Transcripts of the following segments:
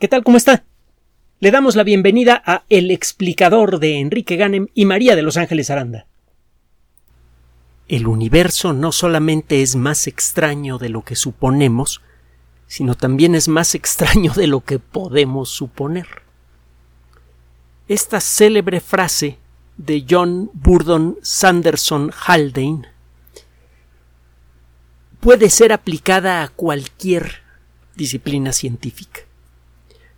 ¿Qué tal? ¿Cómo está? Le damos la bienvenida a El explicador de Enrique Ganem y María de Los Ángeles Aranda. El universo no solamente es más extraño de lo que suponemos, sino también es más extraño de lo que podemos suponer. Esta célebre frase de John Burdon Sanderson Haldane puede ser aplicada a cualquier disciplina científica.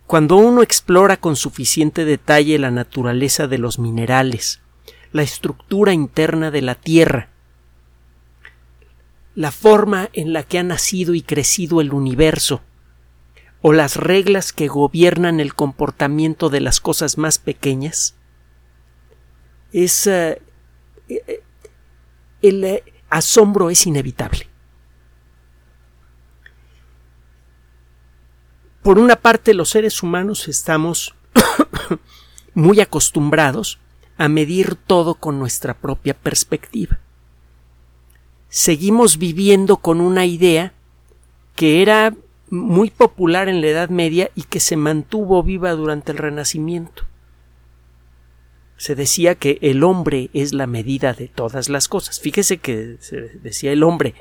Cuando uno explora con suficiente detalle la naturaleza de los minerales, la estructura interna de la Tierra, la forma en la que ha nacido y crecido el universo, o las reglas que gobiernan el comportamiento de las cosas más pequeñas, es, eh, eh, el eh, asombro es inevitable. Por una parte, los seres humanos estamos muy acostumbrados a medir todo con nuestra propia perspectiva. Seguimos viviendo con una idea que era muy popular en la Edad Media y que se mantuvo viva durante el Renacimiento. Se decía que el hombre es la medida de todas las cosas. Fíjese que se decía el hombre,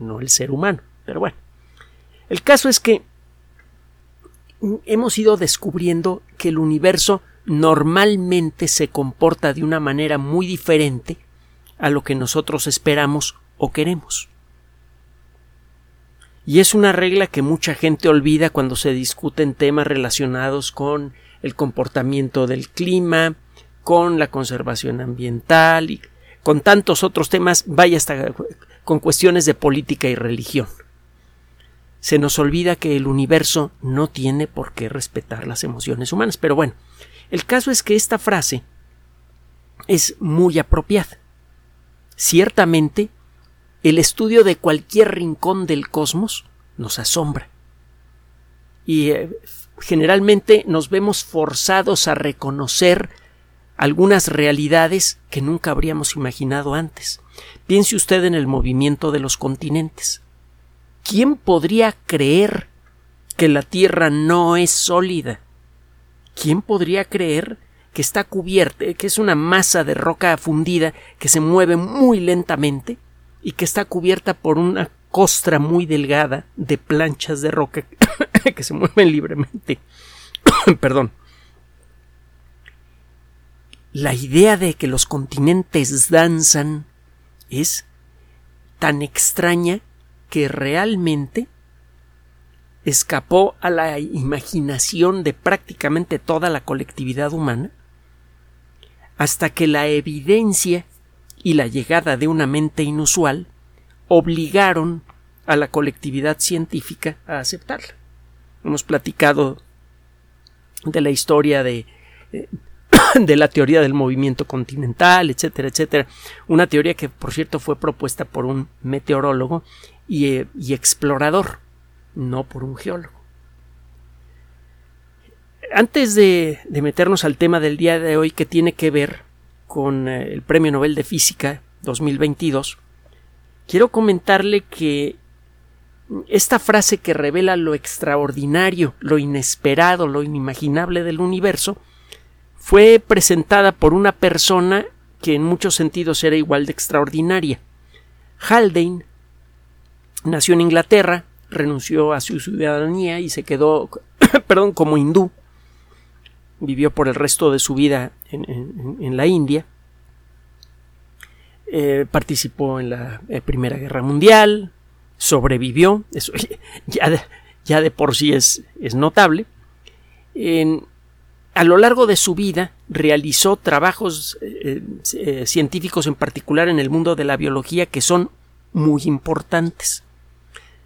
no el ser humano. Pero bueno, el caso es que hemos ido descubriendo que el universo normalmente se comporta de una manera muy diferente a lo que nosotros esperamos o queremos. Y es una regla que mucha gente olvida cuando se discuten temas relacionados con el comportamiento del clima, con la conservación ambiental y con tantos otros temas, vaya hasta con cuestiones de política y religión se nos olvida que el universo no tiene por qué respetar las emociones humanas. Pero bueno, el caso es que esta frase es muy apropiada. Ciertamente, el estudio de cualquier rincón del cosmos nos asombra. Y eh, generalmente nos vemos forzados a reconocer algunas realidades que nunca habríamos imaginado antes. Piense usted en el movimiento de los continentes. ¿Quién podría creer que la Tierra no es sólida? ¿Quién podría creer que está cubierta, que es una masa de roca fundida que se mueve muy lentamente y que está cubierta por una costra muy delgada de planchas de roca que se mueven libremente? Perdón. La idea de que los continentes danzan es tan extraña que realmente escapó a la imaginación de prácticamente toda la colectividad humana, hasta que la evidencia y la llegada de una mente inusual obligaron a la colectividad científica a aceptarla. Hemos platicado de la historia de, eh, de la teoría del movimiento continental, etcétera, etcétera. Una teoría que, por cierto, fue propuesta por un meteorólogo y, explorador, no por un geólogo. Antes de, meternos al tema del día de hoy que tiene que ver con eh, el Premio Nobel de Física 2022, quiero comentarle que esta frase que revela lo extraordinario, lo inesperado, lo inimaginable del universo, fue presentada por una persona que en muchos sentidos era igual de extraordinaria. Haldane Nació en Inglaterra, renunció a su ciudadanía y se quedó, perdón, como hindú. Vivió por el resto de su vida en, la India. Eh, participó en la eh, Primera Guerra Mundial, sobrevivió, eso ya de, ya de por sí es, es notable. a lo largo de su vida realizó trabajos eh, científicos en particular en el mundo de la biología que son muy importantes.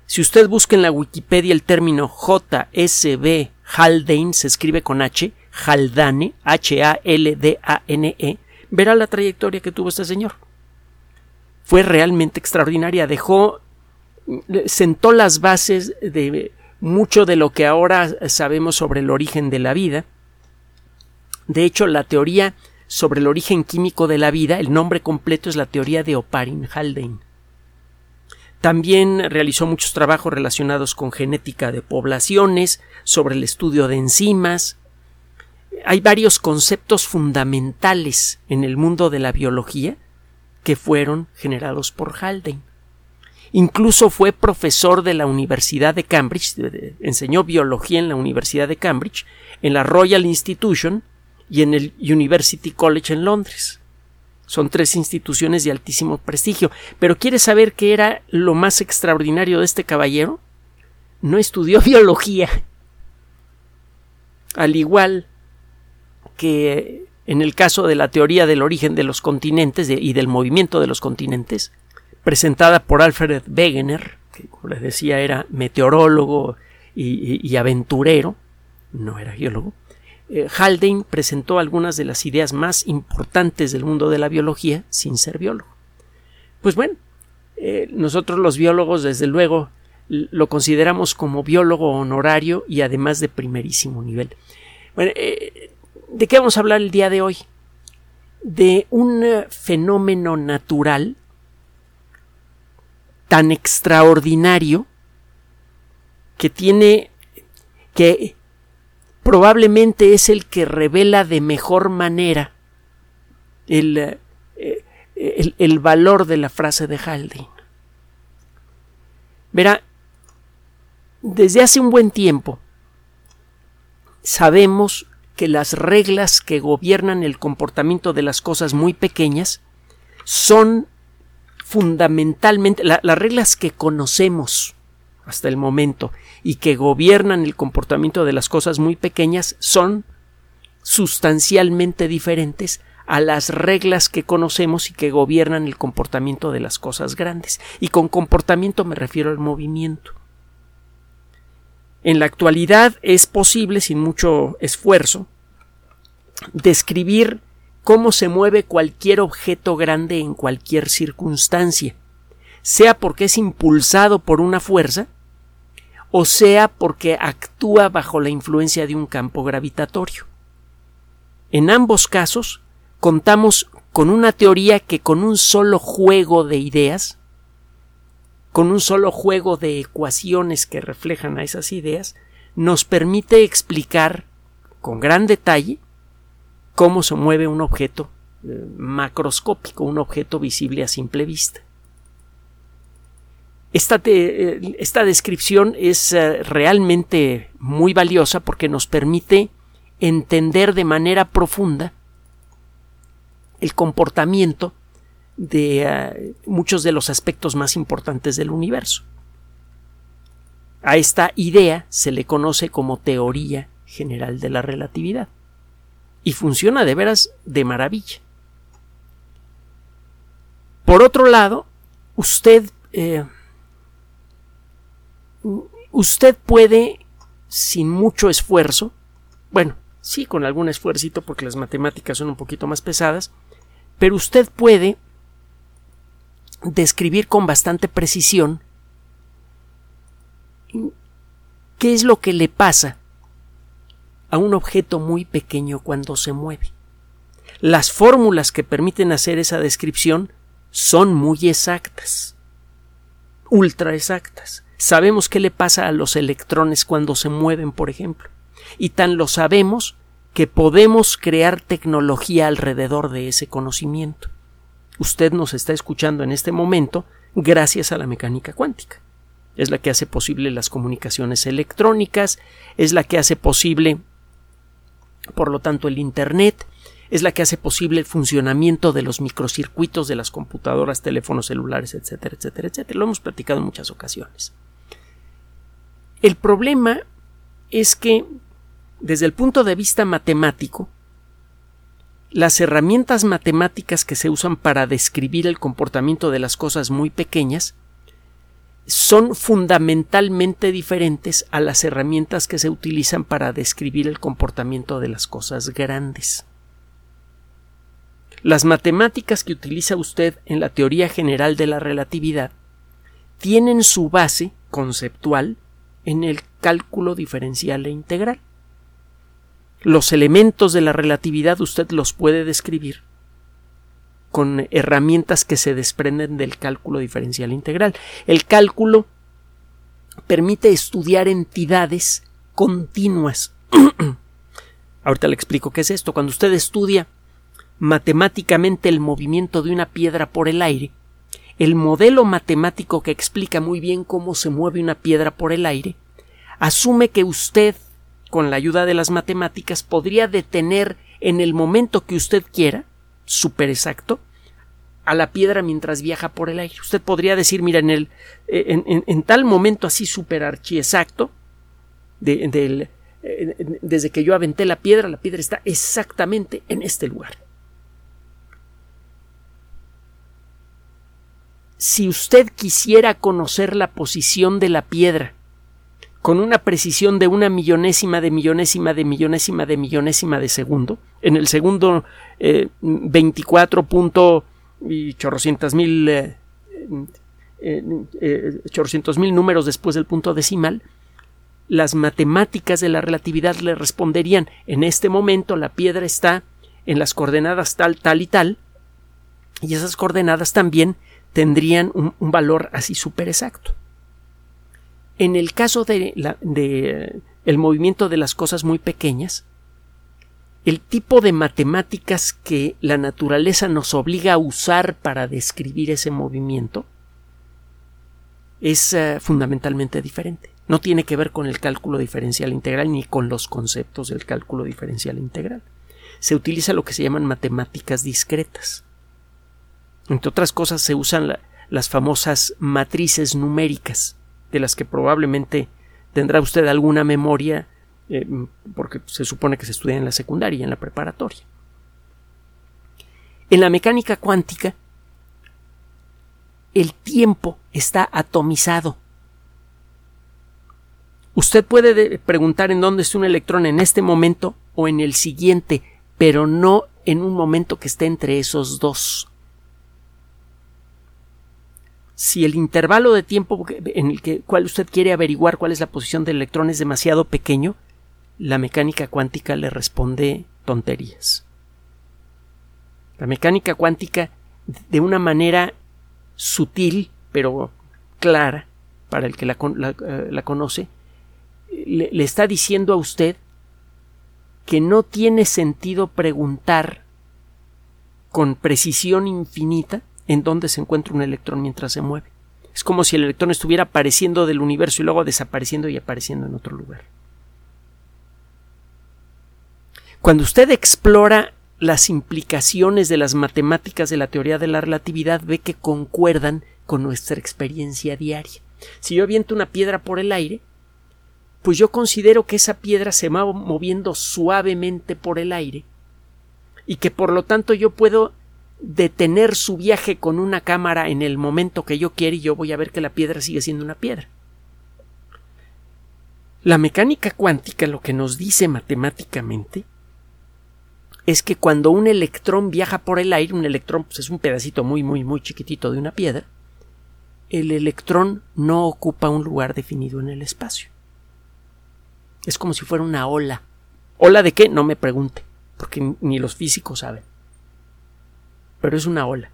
Si usted busca en la Wikipedia el término JSB Haldane, se escribe con H, Haldane, H-A-L-D-A-N-E, verá la trayectoria que tuvo este señor. Fue realmente extraordinaria, dejó, sentó las bases de mucho de lo que ahora sabemos sobre el origen de la vida. De hecho, la teoría sobre el origen químico de la vida, el nombre completo es la teoría de Oparin Haldane también realizó muchos trabajos relacionados con genética de poblaciones, sobre el estudio de enzimas. Hay varios conceptos fundamentales en el mundo de la biología que fueron generados por Haldane. Incluso fue profesor de la Universidad de Cambridge, enseñó biología en la Universidad de Cambridge, en la Royal Institution y en el University College en Londres. Son tres instituciones de altísimo prestigio. Pero ¿quieres saber qué era lo más extraordinario de este caballero? No estudió biología. Al igual que en el caso de la teoría del origen de los continentes y del movimiento de los continentes, presentada por Alfred Wegener, que como les decía era meteorólogo y, aventurero, no era geólogo, eh, Haldane presentó algunas de las ideas más importantes del mundo de la biología sin ser biólogo. Pues bueno, eh, nosotros los biólogos desde luego lo consideramos como biólogo honorario y además de primerísimo nivel. Bueno, eh, ¿de qué vamos a hablar el día de hoy? De un fenómeno natural tan extraordinario que tiene que probablemente es el que revela de mejor manera el, eh, el, valor de la frase de Haldane. Verá, desde hace un buen tiempo sabemos que las reglas que gobiernan el comportamiento de las cosas muy pequeñas son fundamentalmente las reglas que conocemos hasta el momento y que gobiernan el comportamiento de las cosas muy pequeñas son sustancialmente diferentes a las reglas que conocemos y que gobiernan el comportamiento de las cosas grandes. Y con comportamiento me refiero al movimiento. En la actualidad es posible, sin mucho esfuerzo, describir cómo se mueve cualquier objeto grande en cualquier circunstancia, sea porque es impulsado por una fuerza, o sea porque actúa bajo la influencia de un campo gravitatorio. En ambos casos, contamos con una teoría que con un solo juego de ideas, con un solo juego de ecuaciones que reflejan a esas ideas, nos permite explicar con gran detalle cómo se mueve un objeto eh, macroscópico, un objeto visible a simple vista. Esta, eh, esta descripción es eh, realmente muy valiosa porque nos permite entender de manera profunda el comportamiento de muchos de los aspectos más importantes del universo. A esta idea se le conoce como teoría general de la relatividad y funciona de veras de maravilla. Por otro lado, usted eh, usted puede sin mucho esfuerzo, bueno, sí con algún esfuerzo porque las matemáticas son un poquito más pesadas, pero usted puede describir con bastante precisión qué es lo que le pasa a un objeto muy pequeño cuando se mueve. Las fórmulas que permiten hacer esa descripción son muy exactas, ultra exactas. Sabemos qué le pasa a los electrones cuando se mueven, por ejemplo, y tan lo sabemos que podemos crear tecnología alrededor de ese conocimiento. Usted nos está escuchando en este momento gracias a la mecánica cuántica. Es la que hace posible las comunicaciones electrónicas, es la que hace posible por lo tanto, el Internet es la que hace posible el funcionamiento de los microcircuitos de las computadoras, teléfonos celulares, etcétera, etcétera, etcétera. Lo hemos platicado en muchas ocasiones. El problema es que, desde el punto de vista matemático, las herramientas matemáticas que se usan para describir el comportamiento de las cosas muy pequeñas son fundamentalmente diferentes a las herramientas que se utilizan para describir el comportamiento de las cosas grandes. Las matemáticas que utiliza usted en la teoría general de la relatividad tienen su base conceptual en el cálculo diferencial e integral. Los elementos de la relatividad usted los puede describir con herramientas que se desprenden del cálculo diferencial integral. El cálculo permite estudiar entidades continuas. Ahorita le explico qué es esto. Cuando usted estudia matemáticamente el movimiento de una piedra por el aire, el modelo matemático que explica muy bien cómo se mueve una piedra por el aire, asume que usted, con la ayuda de las matemáticas, podría detener en el momento que usted quiera, súper exacto, a la piedra mientras viaja por el aire. Usted podría decir, mira, en, el, en, tal momento así súper archiexacto, de, desde que yo aventé la piedra, la piedra está exactamente en este lugar. Si usted quisiera conocer la posición de la piedra con una precisión de una millonésima de millonésima de millonésima de millonésima de segundo, en el segundo eh, 24 y chorrocientas mil eh, eh, eh, mil números después del punto decimal, las matemáticas de la relatividad le responderían en este momento la piedra está en las coordenadas tal, tal y tal, y esas coordenadas también tendrían un, valor así súper exacto. En el caso de, la, de el movimiento de las cosas muy pequeñas, el tipo de matemáticas que la naturaleza nos obliga a usar para describir ese movimiento es eh, fundamentalmente diferente. No tiene que ver con el cálculo diferencial integral ni con los conceptos del cálculo diferencial integral. Se utiliza lo que se llaman matemáticas discretas. Entre otras cosas se usan las famosas matrices numéricas, de las que probablemente tendrá usted alguna memoria eh, porque se supone que se estudia en la secundaria y en la preparatoria. En la mecánica cuántica, el tiempo está atomizado. Usted puede preguntar en dónde está un electrón en este momento o en el siguiente, pero no en un momento que esté entre esos dos. Si el intervalo de tiempo en el que cual usted quiere averiguar cuál es la posición del electrón es demasiado pequeño, la mecánica cuántica le responde tonterías. La mecánica cuántica, de una manera sutil, pero clara, para el que la, eh, conoce, le, le está diciendo a usted que no tiene sentido preguntar con precisión infinita en dónde se encuentra un electrón mientras se mueve. Es como si el electrón estuviera apareciendo del universo y luego desapareciendo y apareciendo en otro lugar. Cuando usted explora las implicaciones de las matemáticas de la teoría de la relatividad, ve que concuerdan con nuestra experiencia diaria. Si yo aviento una piedra por el aire, pues yo considero que esa piedra se va moviendo suavemente por el aire y que por lo tanto yo puedo detener su viaje con una cámara en el momento que yo quiera y yo voy a ver que la piedra sigue siendo una piedra. La mecánica cuántica lo que nos dice matemáticamente es que cuando un electrón viaja por el aire, un electrón pues, es un pedacito muy, muy, muy chiquitito de una piedra, el electrón no ocupa un lugar definido en el espacio. Es como si fuera una ola. ¿Ola de qué? No me pregunte, porque ni los físicos saben. Pero es una ola.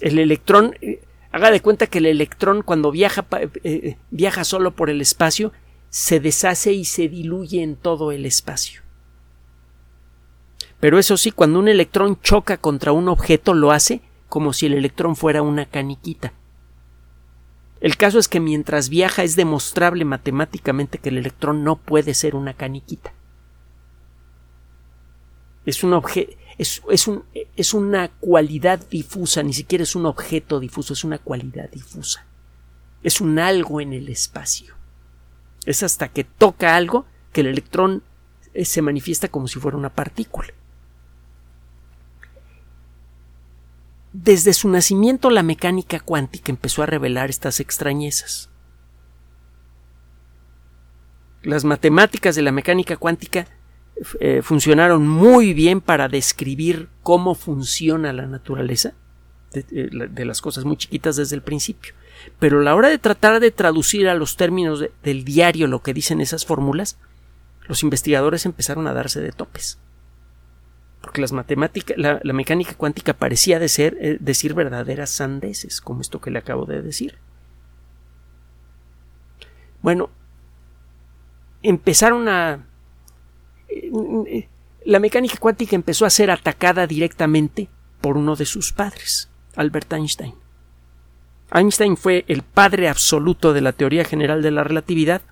El electrón, eh, haga de cuenta que el electrón cuando viaja, eh, eh, viaja solo por el espacio, se deshace y se diluye en todo el espacio. Pero eso sí, cuando un electrón choca contra un objeto lo hace como si el electrón fuera una caniquita. El caso es que mientras viaja es demostrable matemáticamente que el electrón no puede ser una caniquita. Es un objeto. Es, un, es, una cualidad difusa, ni siquiera es un objeto difuso, es una cualidad difusa. Es un algo en el espacio. Es hasta que toca algo que el electrón eh, se manifiesta como si fuera una partícula. Desde su nacimiento la mecánica cuántica empezó a revelar estas extrañezas. Las matemáticas de la mecánica cuántica eh, funcionaron muy bien para describir cómo funciona la naturaleza de, las cosas muy chiquitas desde el principio. Pero a la hora de tratar de traducir a los términos del diario lo que dicen esas fórmulas, los investigadores empezaron a darse de topes porque las matemáticas, la, mecánica cuántica parecía de ser, eh, decir verdaderas sandeces, como esto que le acabo de decir. Bueno, empezaron a... Eh, la mecánica cuántica empezó a ser atacada directamente por uno de sus padres, Albert Einstein. Einstein fue el padre absoluto de la teoría general de la relatividad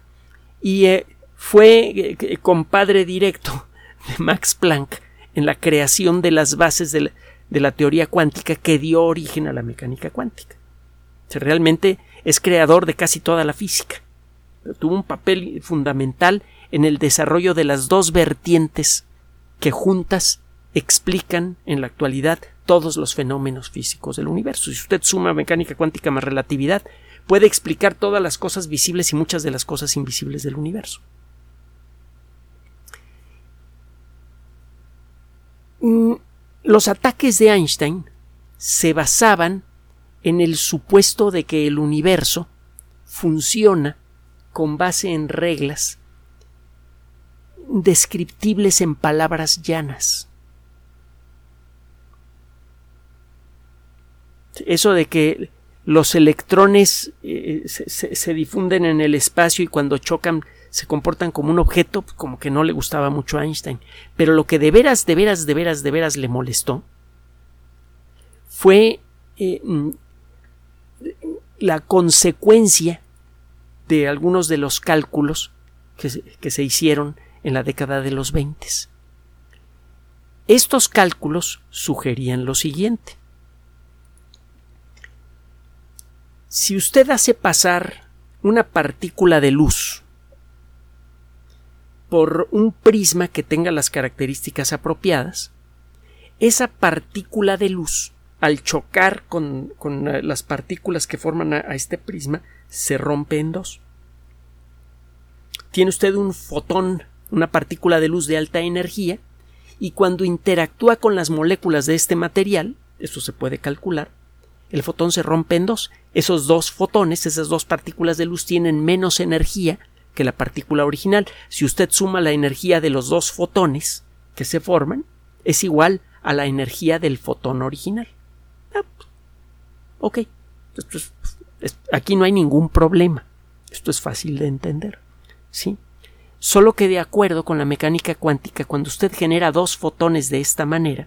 y eh, fue compadre directo de Max Planck en la creación de las bases de la, teoría cuántica que dio origen a la mecánica cuántica. realmente es creador de casi toda la física. Tuvo un papel fundamental en el desarrollo de las dos vertientes que juntas explican en la actualidad todos los fenómenos físicos del universo. Si usted suma mecánica cuántica más relatividad, puede explicar todas las cosas visibles y muchas de las cosas invisibles del universo. Mm, los ataques de Einstein se basaban en el supuesto de que el universo funciona con base en reglas descriptibles en palabras llanas. Eso de que los electrones eh, se, difunden en el espacio y cuando chocan se comportan como un objeto, pues, como que no le gustaba mucho a Einstein. Pero lo que de veras, de veras, de veras, de veras le molestó fue eh, mm, la consecuencia de algunos de los cálculos que se, hicieron en la década de los 20. Estos cálculos sugerían lo siguiente. Si usted hace pasar una partícula de luz por un prisma que tenga las características apropiadas, esa partícula de luz, al chocar con, eh, las partículas que forman a, este prisma, se rompe en dos. Tiene usted un fotón, una partícula de luz de alta energía, y cuando interactúa con las moléculas de este material, esto se puede calcular, el fotón se rompe en dos. Esos dos fotones, esas dos partículas de luz tienen menos energía que la partícula original. Si usted suma la energía de los dos fotones que se forman, es igual a la energía del fotón original. Ah, ok. aquí no hay ningún problema. Esto es fácil de entender. ¿Sí? Solo que de acuerdo con la mecánica cuántica, cuando usted genera dos fotones de esta manera,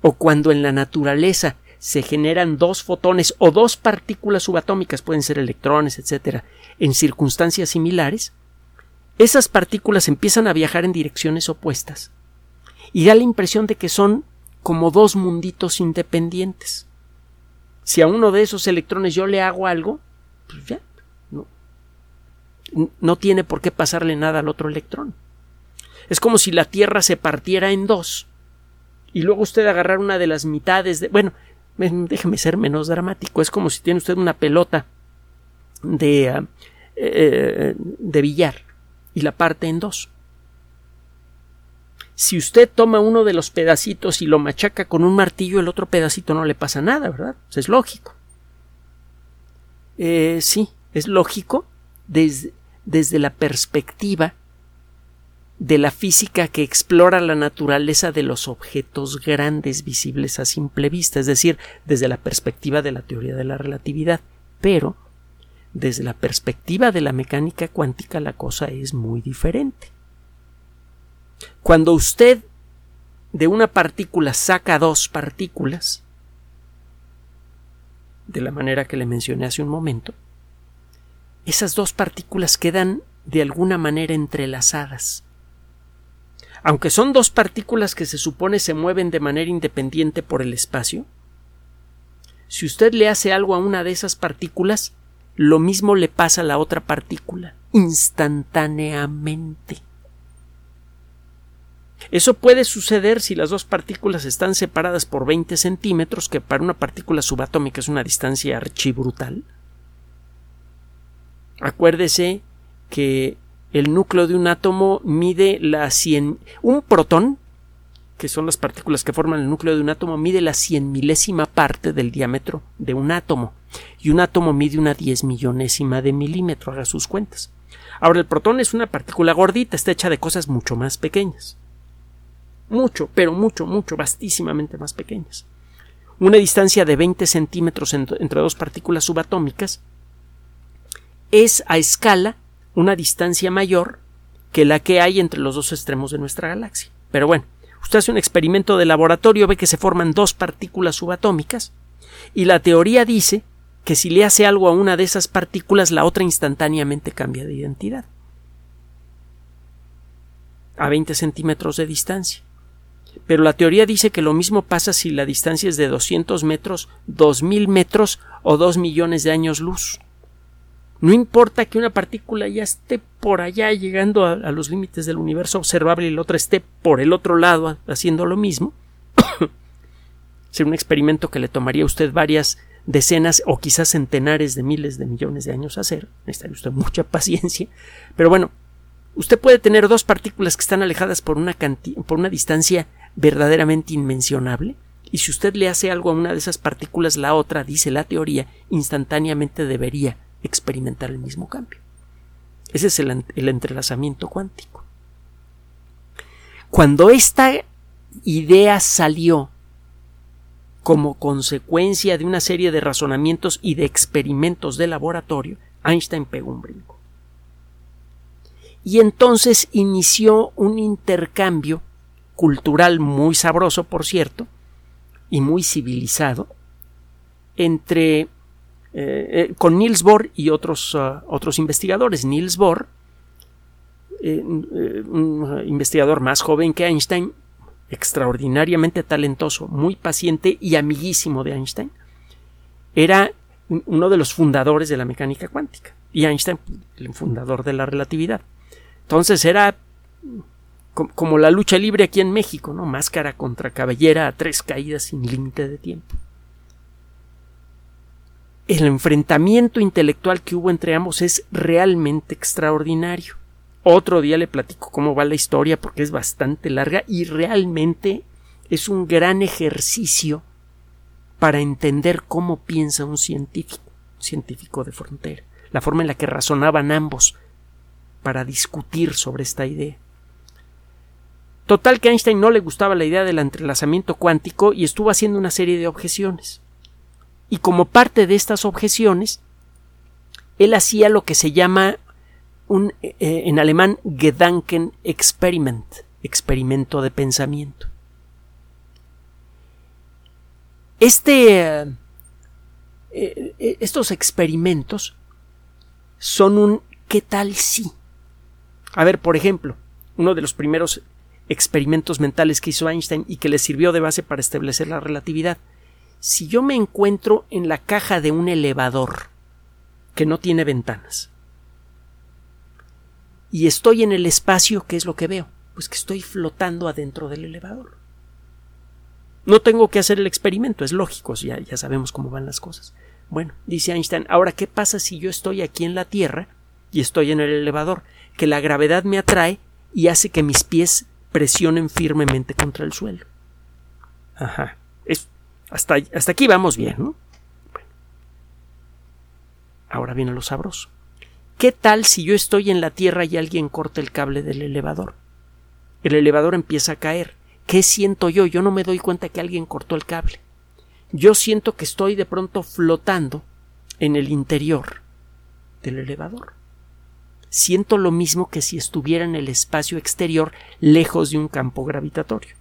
o cuando en la naturaleza se generan dos fotones o dos partículas subatómicas, pueden ser electrones, etcétera, en circunstancias similares, esas partículas empiezan a viajar en direcciones opuestas y da la impresión de que son como dos munditos independientes. Si a uno de esos electrones yo le hago algo, pues ya, no tiene por qué pasarle nada al otro electrón. Es como si la Tierra se partiera en dos y luego usted agarrar una de las mitades de. Bueno, déjeme ser menos dramático. Es como si tiene usted una pelota de, ah, eh, de billar y la parte en dos. Si usted toma uno de los pedacitos y lo machaca con un martillo, el otro pedacito no le pasa nada, ¿verdad? es lógico. Eh, sí, es lógico desde, desde la perspectiva de la física que explora la naturaleza de los objetos grandes visibles a simple vista, es decir, desde la perspectiva de la teoría de la relatividad. Pero, desde la perspectiva de la mecánica cuántica, la cosa es muy diferente. Cuando usted de una partícula saca dos partículas, de la manera que le mencioné hace un momento, esas dos partículas quedan de alguna manera entrelazadas aunque son dos partículas que se supone se mueven de manera independiente por el espacio, si usted le hace algo a una de esas partículas, lo mismo le pasa a la otra partícula, instantáneamente. Eso puede suceder si las dos partículas están separadas por 20 centímetros, que para una partícula subatómica es una distancia archibrutal. Acuérdese que el núcleo de un átomo mide la cien... Un protón, que son las partículas que forman el núcleo de un átomo, mide la cien milésima parte del diámetro de un átomo. Y un átomo mide una diez millonésima de milímetro, haga sus cuentas. Ahora, el protón es una partícula gordita, está hecha de cosas mucho más pequeñas. mucho, pero mucho, mucho, vastísimamente más pequeñas. Una distancia de 20 centímetros entre dos partículas subatómicas es a escala una distancia mayor que la que hay entre los dos extremos de nuestra galaxia. Pero bueno, usted hace un experimento de laboratorio, ve que se forman dos partículas subatómicas, y la teoría dice que si le hace algo a una de esas partículas, la otra instantáneamente cambia de identidad. A 20 centímetros de distancia. Pero la teoría dice que lo mismo pasa si la distancia es de 200 metros, 2000 metros o 2 millones de años luz. No importa que una partícula ya esté por allá llegando a, los límites del universo observable y la otra esté por el otro lado haciendo lo mismo. Sería un experimento que le tomaría a usted varias decenas o quizás centenares de miles de millones de años hacer. Necesitaría usted mucha paciencia. Pero bueno, usted puede tener dos partículas que están alejadas por una, por una distancia verdaderamente inmencionable. Y si usted le hace algo a una de esas partículas, la otra, dice la teoría, instantáneamente debería experimentar el mismo cambio. Ese es el, entrelazamiento cuántico. Cuando esta idea salió como consecuencia de una serie de razonamientos y de experimentos de laboratorio, Einstein pegó un brinco. Y entonces inició un intercambio cultural muy sabroso, por cierto, y muy civilizado, entre eh, eh, con Niels Bohr y otros, uh, otros investigadores. Niels Bohr, eh, un investigador más joven que Einstein, extraordinariamente talentoso, muy paciente y amiguísimo de Einstein, era uno de los fundadores de la mecánica cuántica y Einstein el fundador de la relatividad. Entonces era como la lucha libre aquí en México, ¿no? Máscara contra cabellera a tres caídas sin límite de tiempo el enfrentamiento intelectual que hubo entre ambos es realmente extraordinario. Otro día le platico cómo va la historia porque es bastante larga y realmente es un gran ejercicio para entender cómo piensa un científico, científico de frontera, la forma en la que razonaban ambos para discutir sobre esta idea. Total que a Einstein no le gustaba la idea del entrelazamiento cuántico y estuvo haciendo una serie de objeciones. Y como parte de estas objeciones, él hacía lo que se llama un, eh, en alemán Gedanken Experiment, experimento de pensamiento. Este, eh, eh, estos experimentos son un ¿qué tal si? A ver, por ejemplo, uno de los primeros experimentos mentales que hizo Einstein y que le sirvió de base para establecer la relatividad si yo me encuentro en la caja de un elevador que no tiene ventanas y estoy en el espacio, ¿qué es lo que veo? Pues que estoy flotando adentro del elevador. No tengo que hacer el experimento, es lógico, ya, ya sabemos cómo van las cosas. Bueno, dice Einstein, ahora, ¿qué pasa si yo estoy aquí en la Tierra y estoy en el elevador? Que la gravedad me atrae y hace que mis pies presionen firmemente contra el suelo. Ajá. Es, hasta, aquí vamos bien, ¿no? Ahora viene lo sabroso. ¿Qué tal si yo estoy en la Tierra y alguien corta el cable del elevador? El elevador empieza a caer. ¿Qué siento yo? Yo no me doy cuenta que alguien cortó el cable. Yo siento que estoy de pronto flotando en el interior del elevador. Siento lo mismo que si estuviera en el espacio exterior lejos de un campo gravitatorio.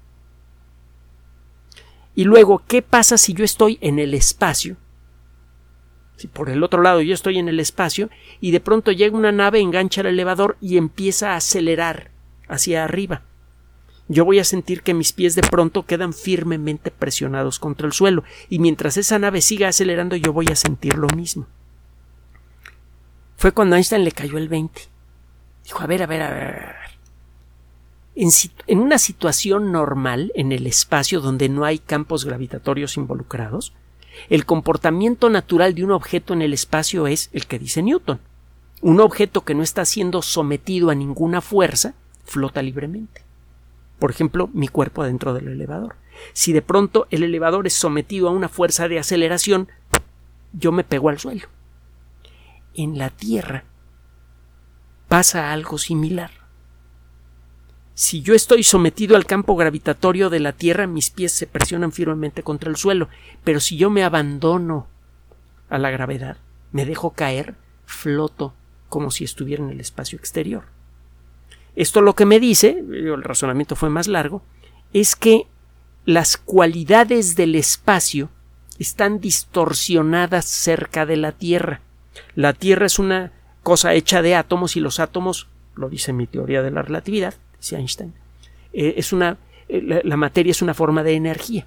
Y luego, ¿qué pasa si yo estoy en el espacio? Si por el otro lado yo estoy en el espacio y de pronto llega una nave, engancha el elevador y empieza a acelerar hacia arriba. Yo voy a sentir que mis pies de pronto quedan firmemente presionados contra el suelo y mientras esa nave siga acelerando yo voy a sentir lo mismo. Fue cuando Einstein le cayó el 20. Dijo, a ver, a ver, a ver, en, una situación normal, en el espacio donde no hay campos gravitatorios involucrados, el comportamiento natural de un objeto en el espacio es el que dice Newton. Un objeto que no está siendo sometido a ninguna fuerza flota libremente. Por ejemplo, mi cuerpo adentro del elevador. Si de pronto el elevador es sometido a una fuerza de aceleración, yo me pego al suelo. En la Tierra pasa algo similar si yo estoy sometido al campo gravitatorio de la Tierra, mis pies se presionan firmemente contra el suelo, pero si yo me abandono a la gravedad, me dejo caer, floto como si estuviera en el espacio exterior. Esto lo que me dice, el razonamiento fue más largo, es que las cualidades del espacio están distorsionadas cerca de la Tierra. La Tierra es una cosa hecha de átomos y los átomos, lo dice mi teoría de la relatividad, dice Einstein, eh, es una, eh, la materia es una forma de energía.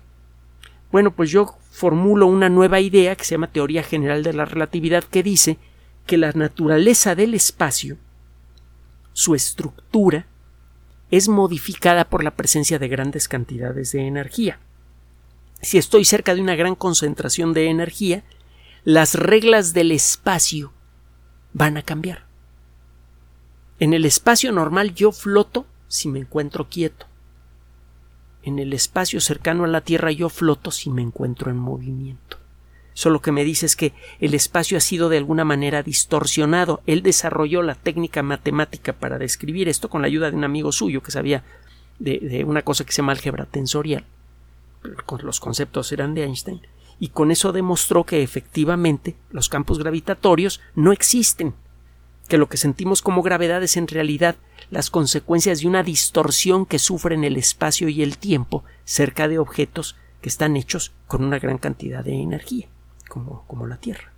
Bueno, pues yo formulo una nueva idea que se llama teoría general de la relatividad que dice que la naturaleza del espacio, su estructura, es modificada por la presencia de grandes cantidades de energía. Si estoy cerca de una gran concentración de energía, las reglas del espacio van a cambiar. En el espacio normal yo floto si me encuentro quieto. En el espacio cercano a la Tierra yo floto si me encuentro en movimiento. Solo que me dice es que el espacio ha sido de alguna manera distorsionado. Él desarrolló la técnica matemática para describir esto con la ayuda de un amigo suyo que sabía de, de una cosa que se llama álgebra tensorial. Los conceptos eran de Einstein. Y con eso demostró que efectivamente los campos gravitatorios no existen. Que lo que sentimos como gravedad es en realidad las consecuencias de una distorsión que sufren el espacio y el tiempo cerca de objetos que están hechos con una gran cantidad de energía como, la Tierra.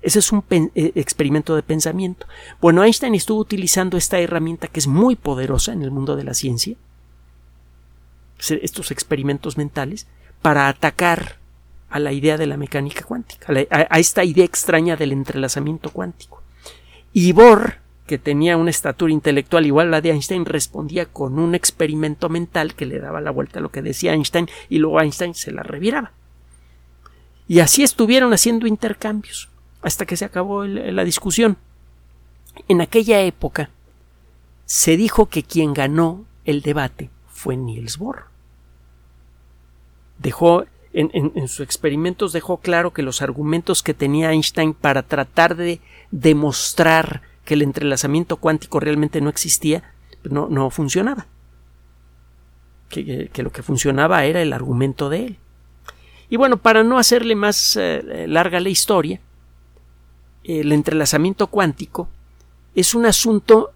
Ese es un eh, experimento de pensamiento. Bueno, Einstein estuvo utilizando esta herramienta que es muy poderosa en el mundo de la ciencia, estos experimentos mentales, para atacar a la idea de la mecánica cuántica, a, esta idea extraña del entrelazamiento cuántico. Y Bohr, que tenía una estatura intelectual igual a la de Einstein, respondía con un experimento mental que le daba la vuelta a lo que decía Einstein y luego Einstein se la reviraba. Y así estuvieron haciendo intercambios hasta que se acabó la discusión. En aquella época se dijo que quien ganó el debate fue Niels Bohr. Dejó en, sus experimentos dejó claro que los argumentos que tenía Einstein para tratar de demostrar que el entrelazamiento cuántico realmente no existía no, no funcionaba. que, lo que funcionaba era el argumento de él. Y bueno, para no hacerle más eh, larga la historia, el entrelazamiento cuántico es un asunto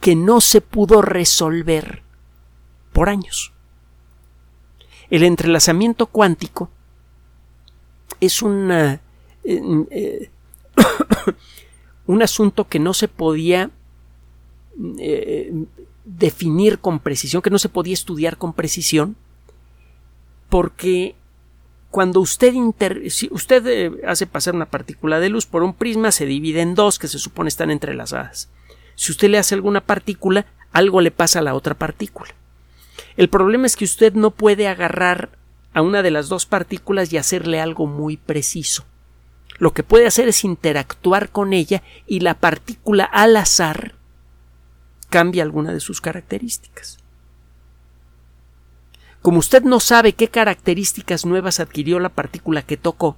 que no se pudo resolver por años. El entrelazamiento cuántico es una, eh, un asunto que no se podía eh, definir con precisión, que no se podía estudiar con precisión, porque cuando usted, si usted eh, hace pasar una partícula de luz por un prisma, se divide en dos que se supone están entrelazadas. Si usted le hace alguna partícula, algo le pasa a la otra partícula. El problema es que usted no puede agarrar a una de las dos partículas y hacerle algo muy preciso. Lo que puede hacer es interactuar con ella y la partícula al azar cambia alguna de sus características. Como usted no sabe qué características nuevas adquirió la partícula que tocó,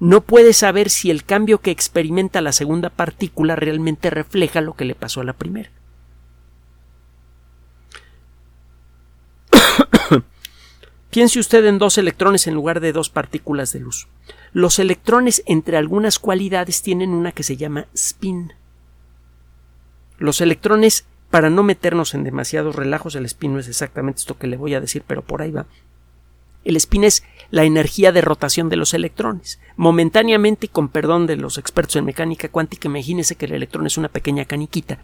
no puede saber si el cambio que experimenta la segunda partícula realmente refleja lo que le pasó a la primera. Piense usted en dos electrones en lugar de dos partículas de luz. Los electrones, entre algunas cualidades, tienen una que se llama spin. Los electrones para no meternos en demasiados relajos, el spin no es exactamente esto que le voy a decir, pero por ahí va. El spin es la energía de rotación de los electrones. Momentáneamente, y con perdón de los expertos en mecánica cuántica, imagínese que el electrón es una pequeña caniquita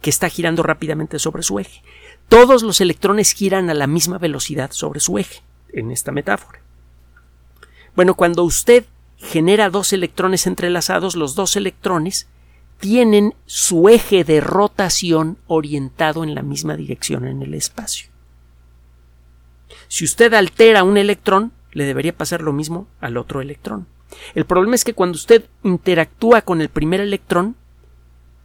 que está girando rápidamente sobre su eje. Todos los electrones giran a la misma velocidad sobre su eje, en esta metáfora. Bueno, cuando usted genera dos electrones entrelazados, los dos electrones tienen su eje de rotación orientado en la misma dirección en el espacio. Si usted altera un electrón, le debería pasar lo mismo al otro electrón. El problema es que cuando usted interactúa con el primer electrón,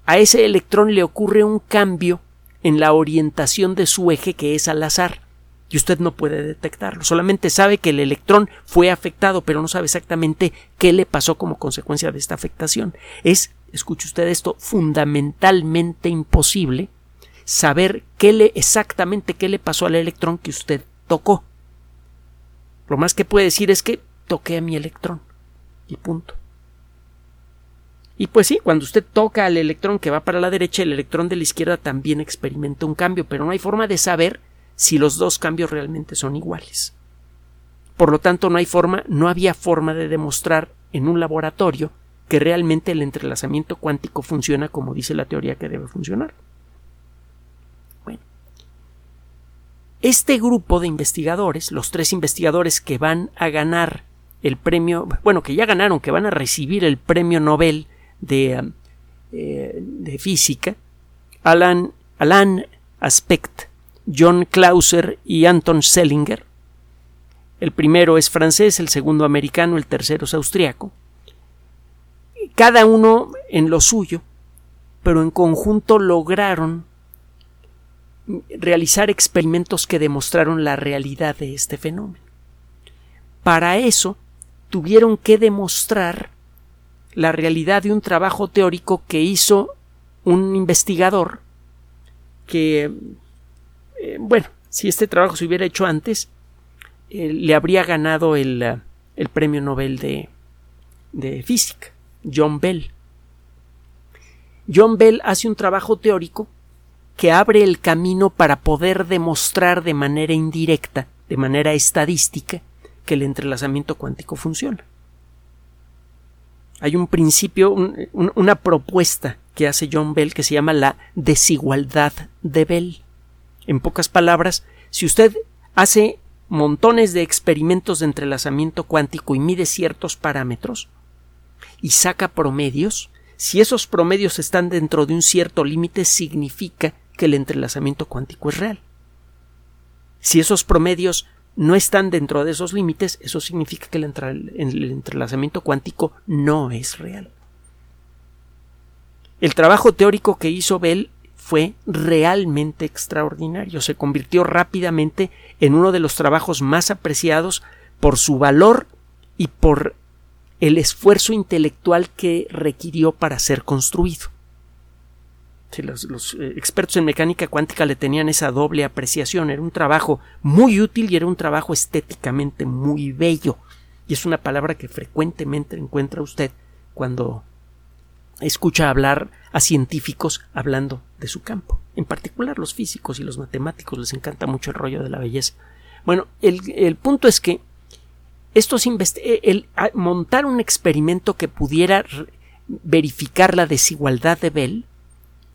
a ese electrón le ocurre un cambio en la orientación de su eje que es al azar y usted no puede detectarlo. Solamente sabe que el electrón fue afectado, pero no sabe exactamente qué le pasó como consecuencia de esta afectación. Es escuche usted esto, fundamentalmente imposible saber qué le, exactamente qué le pasó al electrón que usted tocó. Lo más que puede decir es que toqué a mi electrón. Y punto. Y pues sí, cuando usted toca al electrón que va para la derecha, el electrón de la izquierda también experimenta un cambio, pero no hay forma de saber si los dos cambios realmente son iguales. Por lo tanto, no hay forma, no había forma de demostrar en un laboratorio que realmente el entrelazamiento cuántico funciona como dice la teoría que debe funcionar. Bueno, este grupo de investigadores, los tres investigadores que van a ganar el premio, bueno, que ya ganaron, que van a recibir el premio Nobel de, eh, de física, Alan, Alan Aspect, John Clauser y Anton Sellinger. El primero es francés, el segundo americano, el tercero es austriaco. Cada uno en lo suyo, pero en conjunto lograron realizar experimentos que demostraron la realidad de este fenómeno. Para eso tuvieron que demostrar la realidad de un trabajo teórico que hizo un investigador que, eh, bueno, si este trabajo se hubiera hecho antes, eh, le habría ganado el, eh, el premio Nobel de, de física, John Bell. John Bell hace un trabajo teórico que abre el camino para poder demostrar de manera indirecta, de manera estadística, que el entrelazamiento cuántico funciona hay un principio, una propuesta que hace John Bell que se llama la desigualdad de Bell. En pocas palabras, si usted hace montones de experimentos de entrelazamiento cuántico y mide ciertos parámetros y saca promedios, si esos promedios están dentro de un cierto límite, significa que el entrelazamiento cuántico es real. Si esos promedios no están dentro de esos límites, eso significa que el, entrelazamiento cuántico no es real. El trabajo teórico que hizo Bell fue realmente extraordinario. Se convirtió rápidamente en uno de los trabajos más apreciados por su valor y por el esfuerzo intelectual que requirió para ser construido los, eh, expertos en mecánica cuántica le tenían esa doble apreciación. Era un trabajo muy útil y era un trabajo estéticamente muy bello. Y es una palabra que frecuentemente encuentra usted cuando escucha hablar a científicos hablando de su campo. En particular los físicos y los matemáticos les encanta mucho el rollo de la belleza. Bueno, el, punto es que estos eh, montar un experimento que pudiera verificar la desigualdad de Bell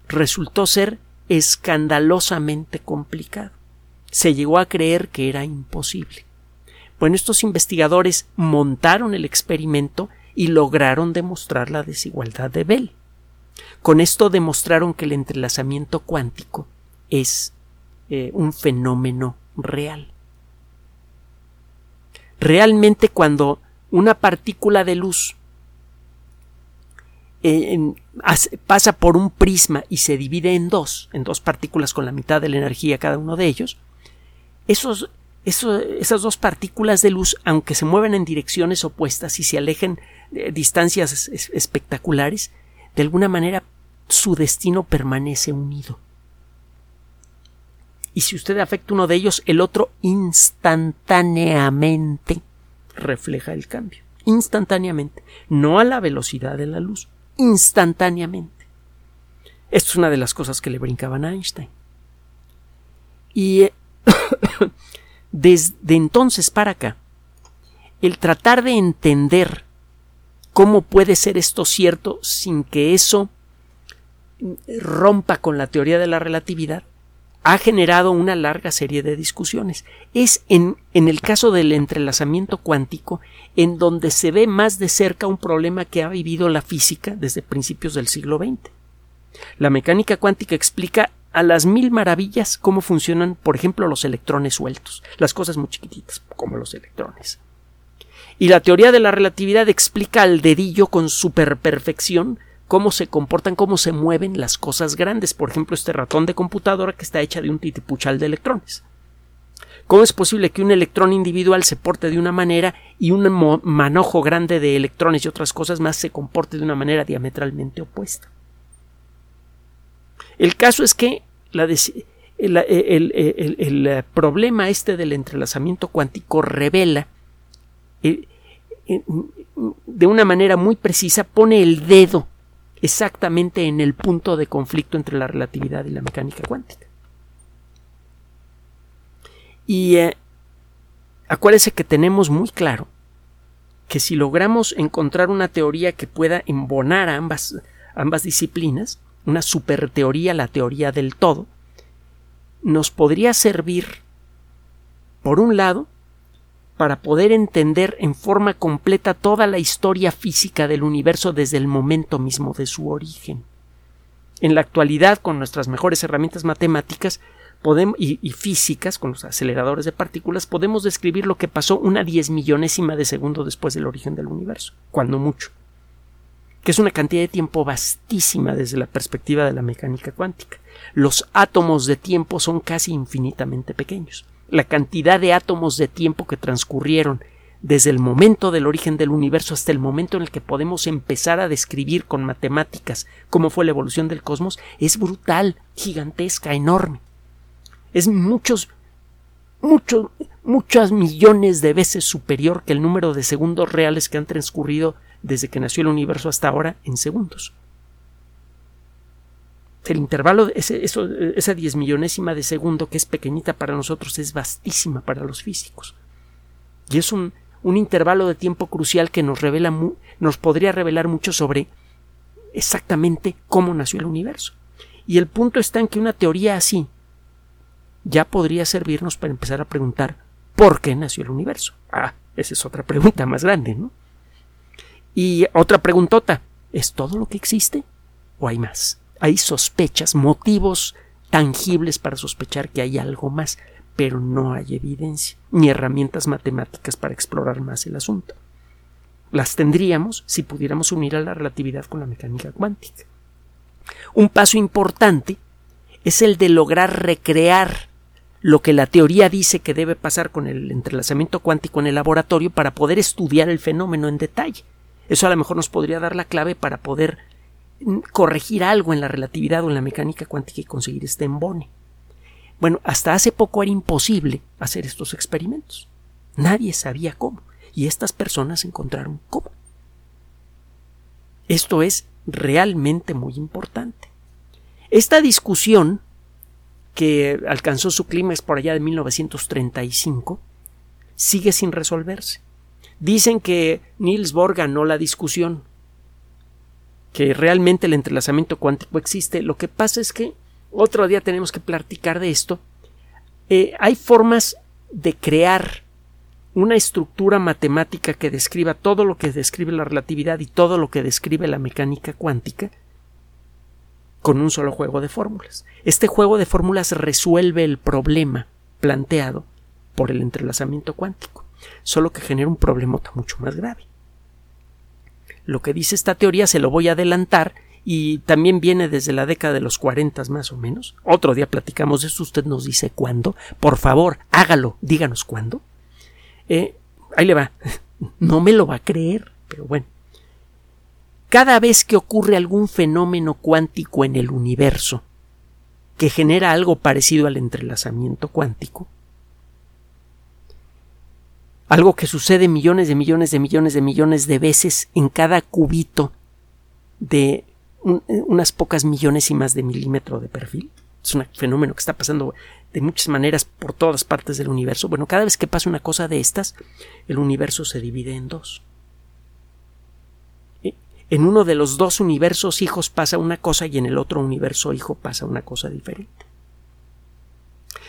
resultó ser escandalosamente complicado. Se llegó a creer que era imposible. Bueno, estos investigadores montaron el experimento y lograron demostrar la desigualdad de Bell. Con esto demostraron que el entrelazamiento cuántico es eh, un fenómeno real. Realmente cuando una partícula de luz pasa por un prisma y se divide en dos, en dos partículas con la mitad de la energía cada uno de ellos, esos, esas dos partículas de luz, aunque se mueven en direcciones opuestas y se alejen de distancias espectaculares, de alguna manera su destino permanece unido. Y si usted afecta uno de ellos, el otro instantáneamente refleja el cambio. Instantáneamente, no a la velocidad de la luz instantáneamente. Esto es una de las cosas que le brincaban a Einstein. Y eh, desde entonces para acá, el tratar de entender cómo puede ser esto cierto sin que eso rompa con la teoría de la relatividad ha generado una larga serie de discusiones. Es en, el caso del entrelazamiento cuántico en donde se ve más de cerca un problema que ha vivido la física desde principios del siglo XX. La mecánica cuántica explica a las mil maravillas cómo funcionan, por ejemplo, los electrones sueltos, las cosas muy chiquititas, como los electrones. Y la teoría de la relatividad explica al dedillo con superperfección cómo se comportan, cómo se mueven las cosas grandes. Por ejemplo, este ratón de computadora que está hecha de un titipuchal de electrones. ¿Cómo es posible que un electrón individual se porte de una manera y un manojo grande de electrones y otras cosas más se comporte de una manera diametralmente opuesta? El caso es que el, problema este del entrelazamiento cuántico revela eh, de una manera muy precisa, pone el dedo exactamente en el punto de conflicto entre la relatividad y la mecánica cuántica. Y eh, acuérdese que tenemos muy claro que si logramos encontrar una teoría que pueda embonar a ambas, ambas disciplinas, una superteoría, la teoría del todo, nos podría servir, por un lado, para poder entender en forma completa toda la historia física del universo desde el momento mismo de su origen. En la actualidad, con nuestras mejores herramientas matemáticas y, y, físicas, con los aceleradores de partículas, podemos describir lo que pasó una diez millonésima de segundo después del origen del universo, cuando mucho, que es una cantidad de tiempo vastísima desde la perspectiva de la mecánica cuántica los átomos de tiempo son casi infinitamente pequeños. La cantidad de átomos de tiempo que transcurrieron desde el momento del origen del universo hasta el momento en el que podemos empezar a describir con matemáticas cómo fue la evolución del cosmos es brutal, gigantesca, enorme. Es muchos, muchos, muchas millones de veces superior que el número de segundos reales que han transcurrido desde que nació el universo hasta ahora en segundos el intervalo, ese, esa diez millonésima de segundo que es pequeñita para nosotros es vastísima para los físicos. Y es un, un intervalo de tiempo crucial que nos revela, nos podría revelar mucho sobre exactamente cómo nació el universo. Y el punto está en que una teoría así ya podría servirnos para empezar a preguntar ¿por qué nació el universo? Ah, esa es otra pregunta más grande, ¿no? Y otra preguntota, ¿es todo lo que existe o hay más? Hay sospechas, motivos tangibles para sospechar que hay algo más, pero no hay evidencia ni herramientas matemáticas para explorar más el asunto. Las tendríamos si pudiéramos unir a la relatividad con la mecánica cuántica. Un paso importante es el de lograr recrear lo que la teoría dice que debe pasar con el entrelazamiento cuántico en el laboratorio para poder estudiar el fenómeno en detalle. Eso a lo mejor nos podría dar la clave para poder corregir algo en la relatividad o en la mecánica cuántica y conseguir este embone. Bueno, hasta hace poco era imposible hacer estos experimentos. Nadie sabía cómo. Y estas personas encontraron cómo. Esto es realmente muy importante. Esta discusión, que alcanzó su clímax por allá de 1935, sigue sin resolverse. Dicen que Niels Bohr ganó la discusión, que realmente el entrelazamiento cuántico existe. Lo que pasa es que otro día tenemos que platicar de esto. Eh, hay formas de crear una estructura matemática que describa todo lo que describe la relatividad y todo lo que describe la mecánica cuántica con un solo juego de fórmulas. Este juego de fórmulas resuelve el problema planteado por el entrelazamiento cuántico, solo que genera un problema mucho más grave lo que dice esta teoría se lo voy a adelantar y también viene desde la década de los 40 más o menos. Otro día platicamos de eso, usted nos dice cuándo. Por favor, hágalo, díganos cuándo. Eh, ahí le va. No me lo va a creer, pero bueno. Cada vez que ocurre algún fenómeno cuántico en el universo que genera algo parecido al entrelazamiento cuántico, algo que sucede millones de millones de millones de millones de veces en cada cubito de unas pocas millones y más de milímetro de perfil. Es un fenómeno que está pasando de muchas maneras por todas partes del universo. Bueno, cada vez que pasa una cosa de estas, el universo se divide en dos. En uno de los dos universos hijos pasa una cosa y en el otro universo hijo pasa una cosa diferente.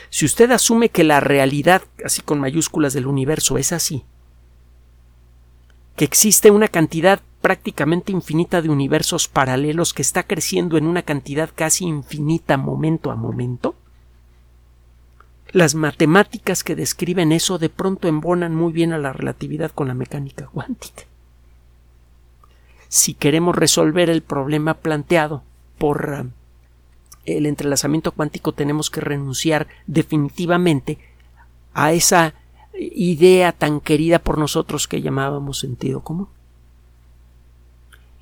Si usted asume que la realidad, así con mayúsculas del universo, es así, que existe una cantidad prácticamente infinita de universos paralelos que está creciendo en una cantidad casi infinita momento a momento, las matemáticas que describen eso de pronto embonan muy bien a la relatividad con la mecánica cuántica. Si queremos resolver el problema planteado por el entrelazamiento cuántico tenemos que renunciar definitivamente a esa idea tan querida por nosotros que llamábamos sentido común.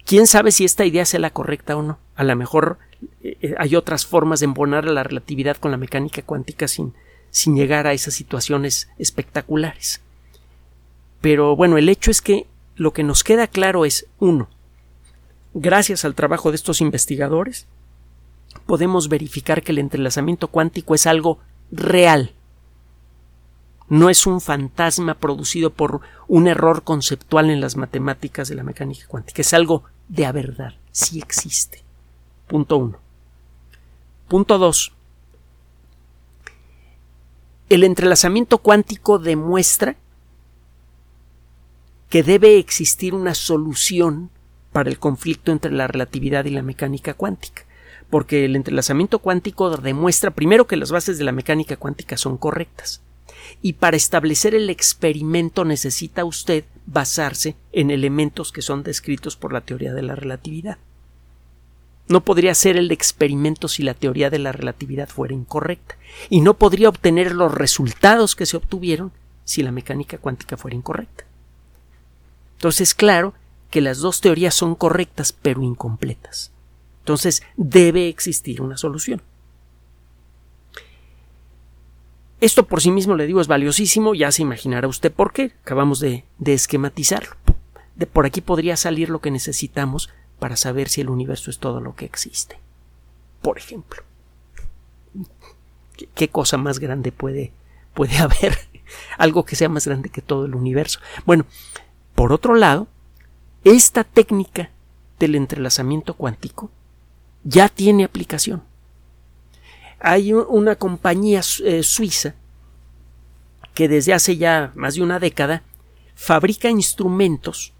¿Quién sabe si esta idea sea la correcta o no? A lo mejor eh, hay otras formas de embonar la relatividad con la mecánica cuántica sin, sin llegar a esas situaciones espectaculares. Pero bueno, el hecho es que lo que nos queda claro es, uno, gracias al trabajo de estos investigadores, podemos verificar que el entrelazamiento cuántico es algo real. No es un fantasma producido por un error conceptual en las matemáticas de la mecánica cuántica, es algo de a verdad, sí existe. Punto uno. Punto dos. El entrelazamiento cuántico demuestra que debe existir una solución para el conflicto entre la relatividad y la mecánica cuántica, porque el entrelazamiento cuántico demuestra primero que las bases de la mecánica cuántica son correctas, y para establecer el experimento necesita usted basarse en elementos que son descritos por la teoría de la relatividad. No podría ser el experimento si la teoría de la relatividad fuera incorrecta, y no podría obtener los resultados que se obtuvieron si la mecánica cuántica fuera incorrecta. Entonces, claro que las dos teorías son correctas pero incompletas. Entonces, debe existir una solución. Esto por sí mismo, le digo, es valiosísimo, ya se imaginará usted por qué. Acabamos de, esquematizarlo. De por aquí podría salir lo que necesitamos para saber si el universo es todo lo que existe. Por ejemplo. ¿Qué, cosa más grande puede, puede haber? Algo que sea más grande que todo el universo. Bueno, por otro lado, esta técnica del entrelazamiento cuántico ya tiene aplicación. Hay una compañía eh, suiza que desde hace ya más de una década fabrica instrumentos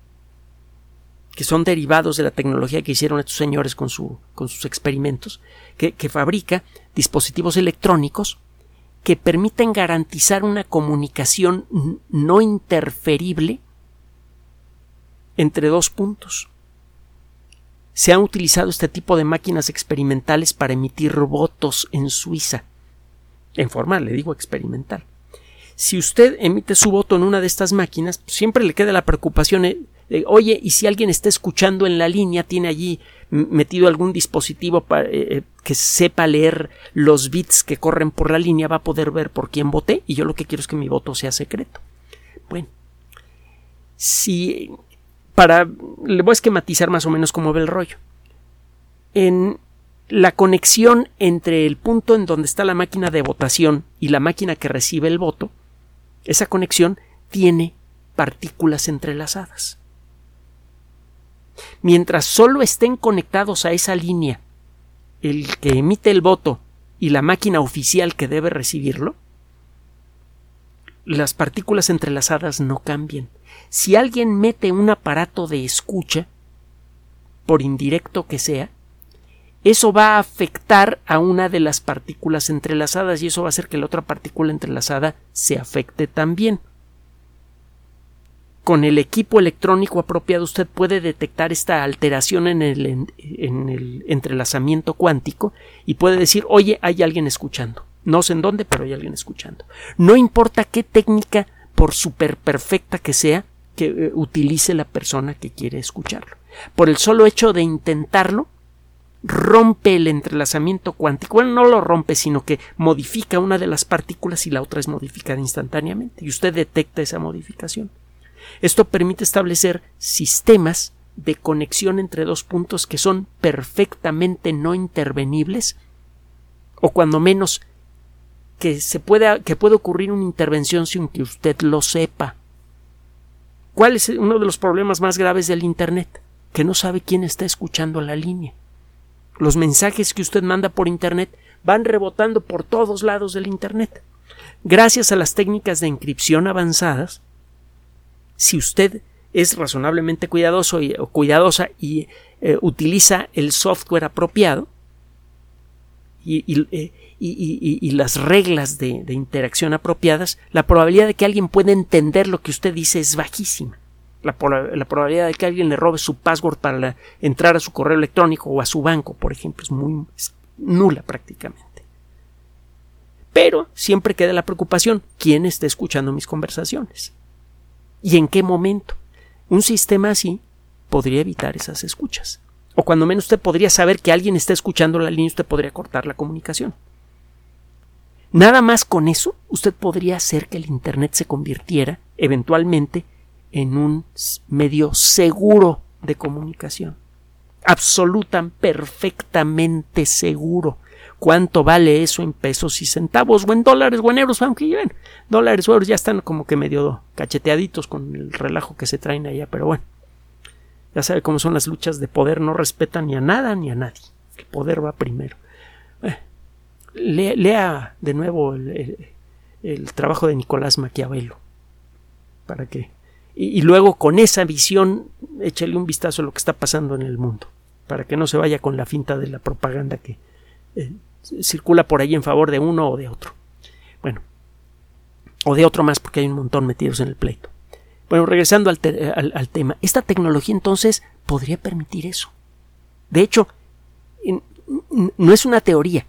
que son derivados de la tecnología que hicieron estos señores con, su, con sus experimentos, que, que fabrica dispositivos electrónicos que permiten garantizar una comunicación no interferible entre dos puntos. Se han utilizado este tipo de máquinas experimentales para emitir votos en Suiza. En forma, le digo experimental. Si usted emite su voto en una de estas máquinas, siempre le queda la preocupación de, oye, y si alguien está escuchando en la línea, tiene allí metido algún dispositivo eh, eh, que sepa leer los bits que corren por la línea, va a poder ver por quién voté, y yo lo que quiero es que mi voto sea secreto. Bueno, si para le voy a esquematizar más o menos cómo ve el rollo. En la conexión entre el punto en donde está la máquina de votación y la máquina que recibe el voto, esa conexión tiene partículas entrelazadas. Mientras solo estén conectados a esa línea el que emite el voto y la máquina oficial que debe recibirlo, las partículas entrelazadas no cambian. Si alguien mete un aparato de escucha, por indirecto que sea, eso va a afectar a una de las partículas entrelazadas y eso va a hacer que la otra partícula entrelazada se afecte también. Con el equipo electrónico apropiado usted puede detectar esta alteración en el, en el entrelazamiento cuántico y puede decir, oye, hay alguien escuchando. No sé en dónde, pero hay alguien escuchando. No importa qué técnica, por súper perfecta que sea, que eh, utilice la persona que quiere escucharlo. Por el solo hecho de intentarlo, rompe el entrelazamiento cuántico. Bueno, no lo rompe, sino que modifica una de las partículas y la otra es modificada instantáneamente. Y usted detecta esa modificación. Esto permite establecer sistemas de conexión entre dos puntos que son perfectamente no intervenibles o cuando menos que se pueda, que puede ocurrir una intervención sin que usted lo sepa. ¿Cuál es uno de los problemas más graves del Internet? Que no sabe quién está escuchando la línea. Los mensajes que usted manda por Internet van rebotando por todos lados del Internet. Gracias a las técnicas de encripción avanzadas, si usted es razonablemente cuidadoso y, o cuidadosa y eh, utiliza el software apropiado y, eh, y, las reglas de, interacción apropiadas, la probabilidad de que alguien pueda entender lo que usted dice es bajísima. La, probabilidad de que alguien le robe su password para entrar a su correo electrónico o a su banco, por ejemplo, es muy nula prácticamente. Pero siempre queda la preocupación, ¿quién está escuchando mis conversaciones? ¿Y en qué momento? Un sistema así podría evitar esas escuchas. O cuando menos usted podría saber que alguien está escuchando la línea usted podría cortar la comunicación. Nada más con eso, usted podría hacer que el Internet se convirtiera eventualmente en un medio seguro de comunicación. Absoluta, perfectamente seguro. ¿Cuánto vale eso en pesos y centavos o en dólares o en euros? Aunque ven, dólares o euros ya están como que medio cacheteaditos con el relajo que se traen allá, pero bueno. Ya sabe cómo son las luchas de poder, no respetan ni a nada ni a nadie. El poder va primero. Eh, lea, de nuevo el, trabajo de Nicolás Maquiavelo para que y, luego con esa visión échale un vistazo a lo que está pasando en el mundo para que no se vaya con la finta de la propaganda que eh, circula por ahí en favor de uno o de otro. Bueno, o de otro más porque hay un montón metidos en el pleito. Bueno, regresando al, al tema, esta tecnología entonces podría permitir eso. De hecho, no es una teoría,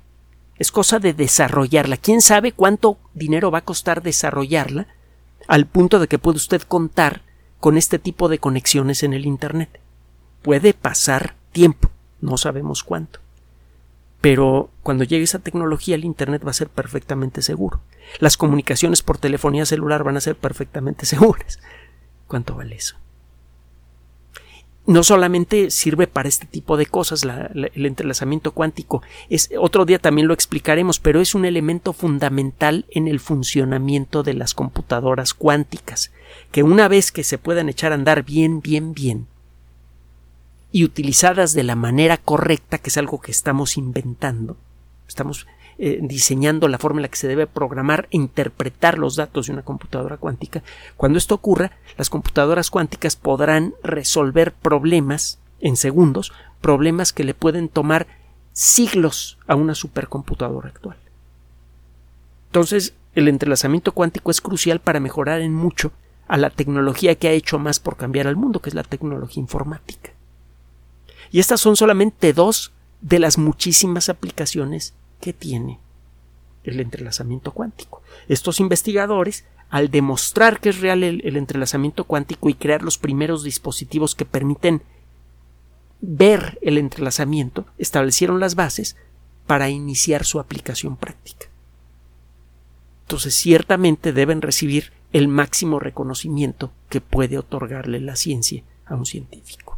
es cosa de desarrollarla. ¿Quién sabe cuánto dinero va a costar desarrollarla al punto de que puede usted contar con este tipo de conexiones en el Internet? Puede pasar tiempo, no sabemos cuánto. Pero cuando llegue esa tecnología el Internet va a ser perfectamente seguro. Las comunicaciones por telefonía celular van a ser perfectamente seguras. ¿Cuánto vale eso? no solamente sirve para este tipo de cosas, el entrelazamiento cuántico. Es, otro día también lo explicaremos, pero es un elemento fundamental en el funcionamiento de las computadoras cuánticas, que una vez que se puedan echar a andar bien, bien, bien, y utilizadas de la manera correcta, que es algo que estamos inventando, estamos eh, diseñando la forma en la que se debe programar e interpretar los datos de una computadora cuántica. Cuando esto ocurra, las computadoras cuánticas podrán resolver problemas en segundos, problemas que le pueden tomar siglos a una supercomputadora actual. Entonces, el entrelazamiento cuántico es crucial para mejorar en mucho a la tecnología que ha hecho más por cambiar al mundo, que es la tecnología informática. Y estas son solamente dos de las muchísimas aplicaciones que tiene el entrelazamiento cuántico. Estos investigadores, al demostrar que es real el, entrelazamiento cuántico y crear los primeros dispositivos que permiten ver el entrelazamiento, establecieron las bases para iniciar su aplicación práctica. Entonces, ciertamente deben recibir el máximo reconocimiento que puede otorgarle la ciencia a un científico.